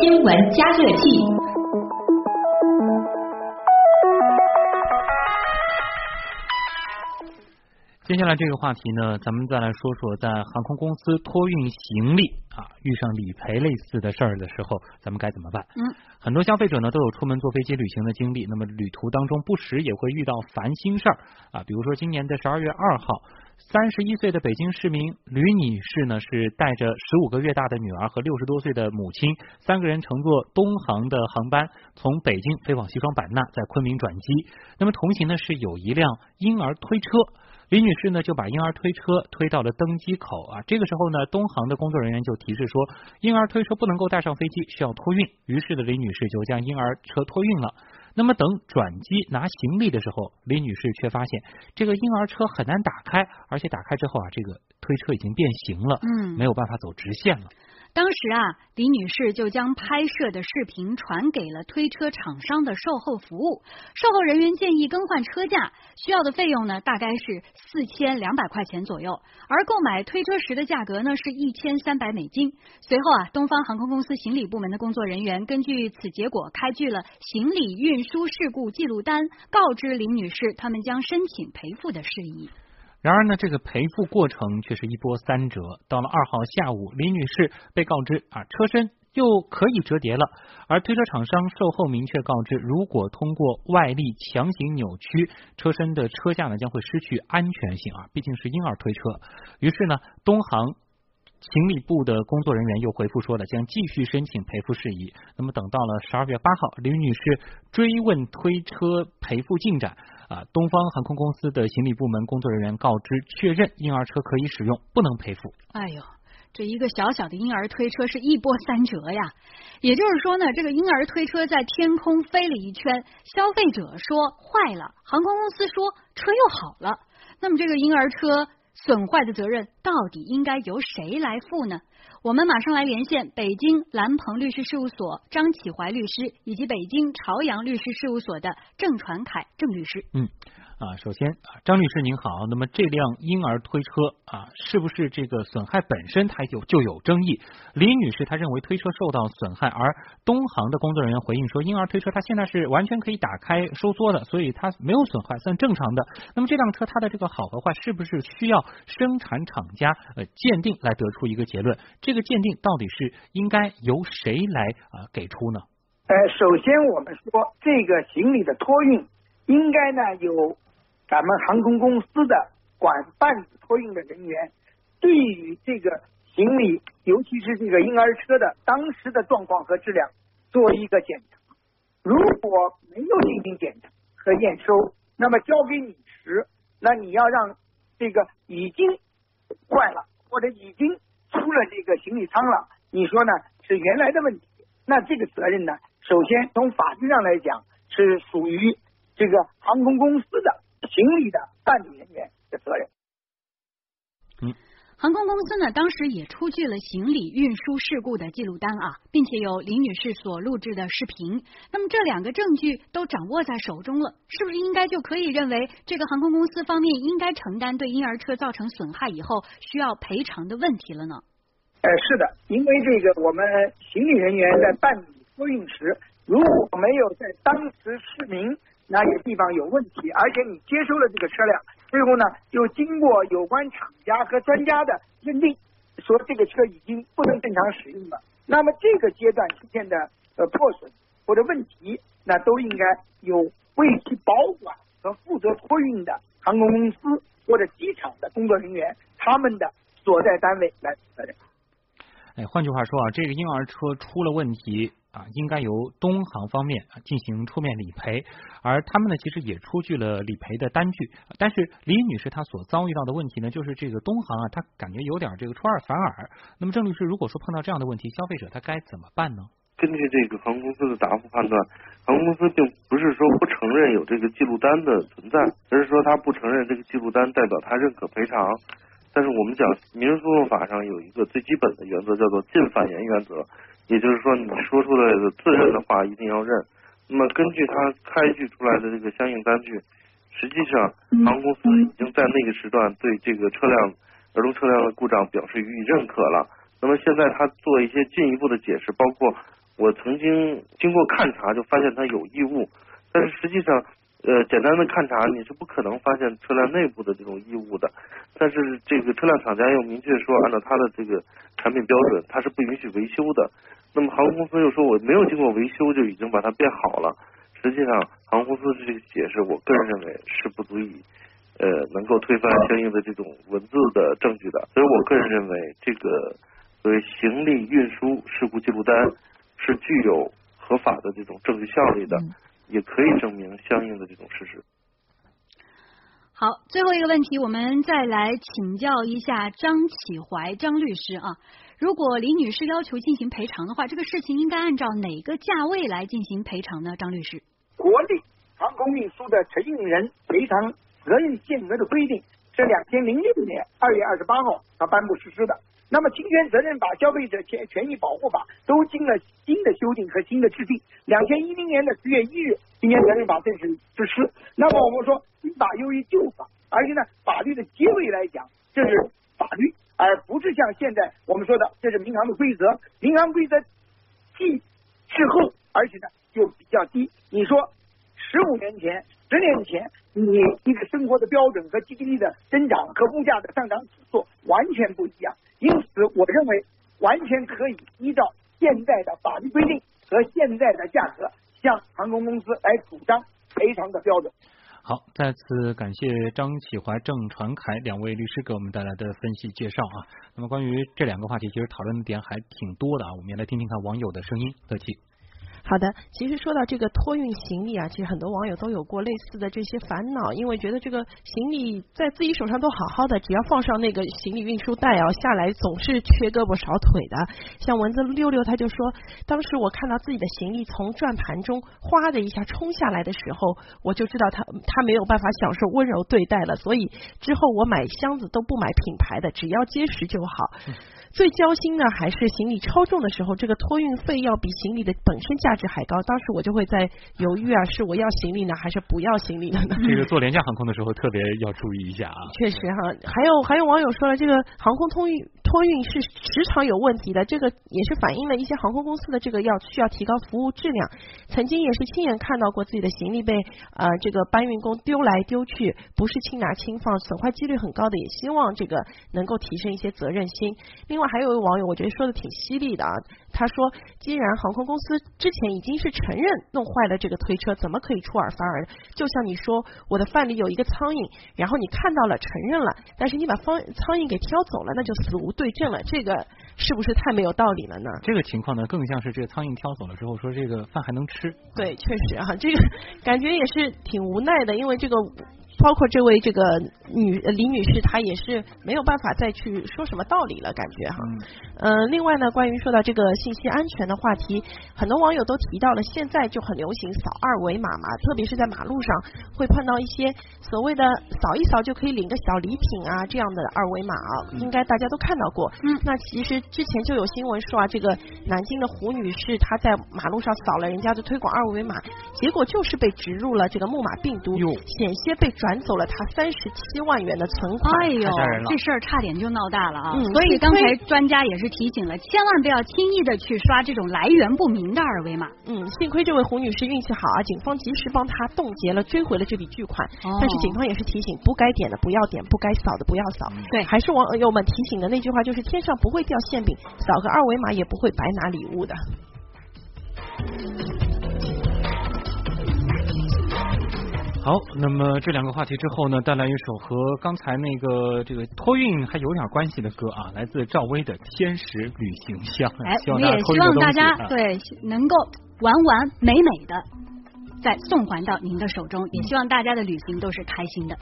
新闻加热器。接下来这个话题呢，咱们再来说说在航空公司托运行李啊，遇上理赔类似的事儿的时候，咱们该怎么办？嗯，很多消费者呢都有出门坐飞机旅行的经历，那么旅途当中不时也会遇到烦心事儿啊，比如说今年的十二月二号，三十一岁的北京市民吕女士呢是带着十五个月大的女儿和六十多岁的母亲，三个人乘坐东航的航班从北京飞往西双版纳，在昆明转机。那么同行呢是有一辆婴儿推车。李女士呢就把婴儿推车推到了登机口啊，这个时候呢，东航的工作人员就提示说，婴儿推车不能够带上飞机，需要托运。于是的李女士就将婴儿车托运了。那么等转机拿行李的时候，李女士却发现这个婴儿车很难打开，而且打开之后啊，这个推车已经变形了，嗯没有办法走直线了。当时啊，李女士就将拍摄的视频传给了推车厂商的售后服务，售后人员建议更换车架，需要的费用呢大概是四千两百块钱左右，而购买推车时的价格呢是一千三百美金。随后啊，东方航空公司行李部门的工作人员根据此结果开具了行李运输事故记录单，告知林女士他们将申请赔付的事宜。然而呢，这个赔付过程却是一波三折。到了二号下午，李女士被告知啊，车身又可以折叠了，而推车厂商售后明确告知，如果通过外力强行扭曲车身的车架呢，将会失去安全性啊，毕竟是婴儿推车。于是呢，东航。行李部的工作人员又回复说了，将继续申请赔付事宜。那么等到了十二月八号，李女士追问推车赔付进展，啊，东方航空公司的行李部门工作人员告知确认婴儿车可以使用，不能赔付。哎呦，这一个小小的婴儿推车是一波三折呀！也就是说呢，这个婴儿推车在天空飞了一圈，消费者说坏了，航空公司说车又好了。那么这个婴儿车损坏的责任到底应该由谁来负呢？我们马上来连线北京蓝鹏律师事务所张启怀律师以及北京朝阳律师事务所的郑传凯郑律师。嗯。啊，首先啊，张律师您好，那么这辆婴儿推车啊，是不是这个损害本身它有就有争议？李女士她认为推车受到损害，而东航的工作人员回应说，婴儿推车它现在是完全可以打开收缩的，所以它没有损坏，算正常的。那么这辆车它的这个好和坏，是不是需要生产厂家呃鉴定来得出一个结论？这个鉴定到底是应该由谁来啊给出呢？呃，首先我们说这个行李的托运应该呢有。咱们航空公司的管办托运的人员，对于这个行李，尤其是这个婴儿车的当时的状况和质量做一个检查。如果没有进行检查和验收，那么交给你时，那你要让这个已经坏了或者已经出了这个行李舱了，你说呢？是原来的问题，那这个责任呢？首先从法律上来讲，是属于这个航空公司的。行李的办理人员的责任。嗯，航空公司呢，当时也出具了行李运输事故的记录单啊，并且有李女士所录制的视频。那么这两个证据都掌握在手中了，是不是应该就可以认为这个航空公司方面应该承担对婴儿车造成损害以后需要赔偿的问题了呢？呃，是的，因为这个我们行李人员在办理托运时，如果没有在当时市民。哪些地方有问题？而且你接收了这个车辆，最后呢又经过有关厂家和专家的认定，说这个车已经不能正常使用了。那么这个阶段出现的呃破损或者问题，那都应该由为其保管和负责托运的航空公司或者机场的工作人员他们的所在单位来负责任。哎，换句话说啊，这个婴儿车出了问题。啊，应该由东航方面进行出面理赔，而他们呢，其实也出具了理赔的单据。但是李女士她所遭遇到的问题呢，就是这个东航啊，她感觉有点这个出尔反尔。那么郑律师，如果说碰到这样的问题，消费者他该怎么办呢？根据这个航空公司的答复判断，航空公司并不是说不承认有这个记录单的存在，而是说他不承认这个记录单代表他认可赔偿。但是我们讲民事诉讼法上有一个最基本的原则，叫做尽反言原则。也就是说，你说出来的自认的话一定要认。那么根据他开具出来的这个相应单据，实际上航空公司已经在那个时段对这个车辆儿童车辆的故障表示予以认可了。那么现在他做一些进一步的解释，包括我曾经经过勘查就发现他有异物，但是实际上呃简单的勘察你是不可能发现车辆内部的这种异物的。但是这个车辆厂家又明确说，按照他的这个产品标准，他是不允许维修的。那么航空公司又说我没有经过维修就已经把它变好了。实际上，航空公司这个解释，我个人认为是不足以呃能够推翻相应的这种文字的证据的。所以我个人认为，这个所谓行李运输事故记录单是具有合法的这种证据效力的，也可以证明相应的这种事实。好，最后一个问题，我们再来请教一下张启怀张律师啊。如果李女士要求进行赔偿的话，这个事情应该按照哪个价位来进行赔偿呢？张律师，国内航空运输的承运人赔偿责任限额的规定是两千零六年二月二十八号它颁布实施的。那么侵权责任法、消费者权权益保护法都经了新的修订和新的制定。两千一零年的十月一日，侵权责任法正式实施。那么我们说新法优于旧法，而且呢，法律的结尾来讲，这是法律，而不是像现在我们说的这是民航的规则。民航规则既滞后，而且呢又比较低。你说十五年前、十年前，你一个生活的标准和 GDP 的增长和物价的上涨指数完全不一样。我认为完全可以依照现在的法律规定和现在的价格，向航空公司来主张赔偿的标准。好，再次感谢张启怀、郑传凯两位律师给我们带来的分析介绍啊。那么，关于这两个话题，其实讨论的点还挺多的啊。我们也来听听看网友的声音。乐琪。好的，其实说到这个托运行李啊，其实很多网友都有过类似的这些烦恼，因为觉得这个行李在自己手上都好好的，只要放上那个行李运输带啊，下来总是缺胳膊少腿的。像蚊子六六他就说，当时我看到自己的行李从转盘中哗的一下冲下来的时候，我就知道他他没有办法享受温柔对待了，所以之后我买箱子都不买品牌的，只要结实就好。最焦心的，还是行李超重的时候，这个托运费要比行李的本身价值还高。当时我就会在犹豫啊，是我要行李呢，还是不要行李呢？这个做廉价航空的时候特别要注意一下啊。确实哈，还有还有网友说了，这个航空托运托运是时常有问题的，这个也是反映了一些航空公司的这个要需要提高服务质量。曾经也是亲眼看到过自己的行李被呃这个搬运工丢来丢去，不是轻拿轻放，损坏几率很高的。也希望这个能够提升一些责任心。另外还有一位网友，我觉得说的挺犀利的啊。他说，既然航空公司之前已经是承认弄坏了这个推车，怎么可以出尔反尔？就像你说，我的饭里有一个苍蝇，然后你看到了，承认了，但是你把方苍蝇给挑走了，那就死无对证了。这个是不是太没有道理了呢？这个情况呢，更像是这个苍蝇挑走了之后，说这个饭还能吃。对，确实啊，这个感觉也是挺无奈的，因为这个。包括这位这个女李女士，她也是没有办法再去说什么道理了，感觉哈。嗯。呃另外呢，关于说到这个信息安全的话题，很多网友都提到了，现在就很流行扫二维码嘛，特别是在马路上会碰到一些所谓的扫一扫就可以领个小礼品啊这样的二维码啊，应该大家都看到过。嗯。那其实之前就有新闻说啊，这个南京的胡女士她在马路上扫了人家的推广二维码，结果就是被植入了这个木马病毒，险些被转。转走了他三十七万元的存款，哎呦，这事儿差点就闹大了啊！所以刚才专家也是提醒了，千万不要轻易的去刷这种来源不明的二维码。嗯，幸亏这位胡女士运气好啊，警方及时帮她冻结了，追回了这笔巨款。但是警方也是提醒，不该点的不要点，不该扫的不要扫。对，还是网友们提醒的那句话，就是天上不会掉馅饼，扫个二维码也不会白拿礼物的。好，那么这两个话题之后呢，带来一首和刚才那个这个托运还有点关系的歌啊，来自赵薇的《天使旅行箱》。哎，我也希望大家对能够完完美美的再送还到您的手中，也希望大家的旅行都是开心的。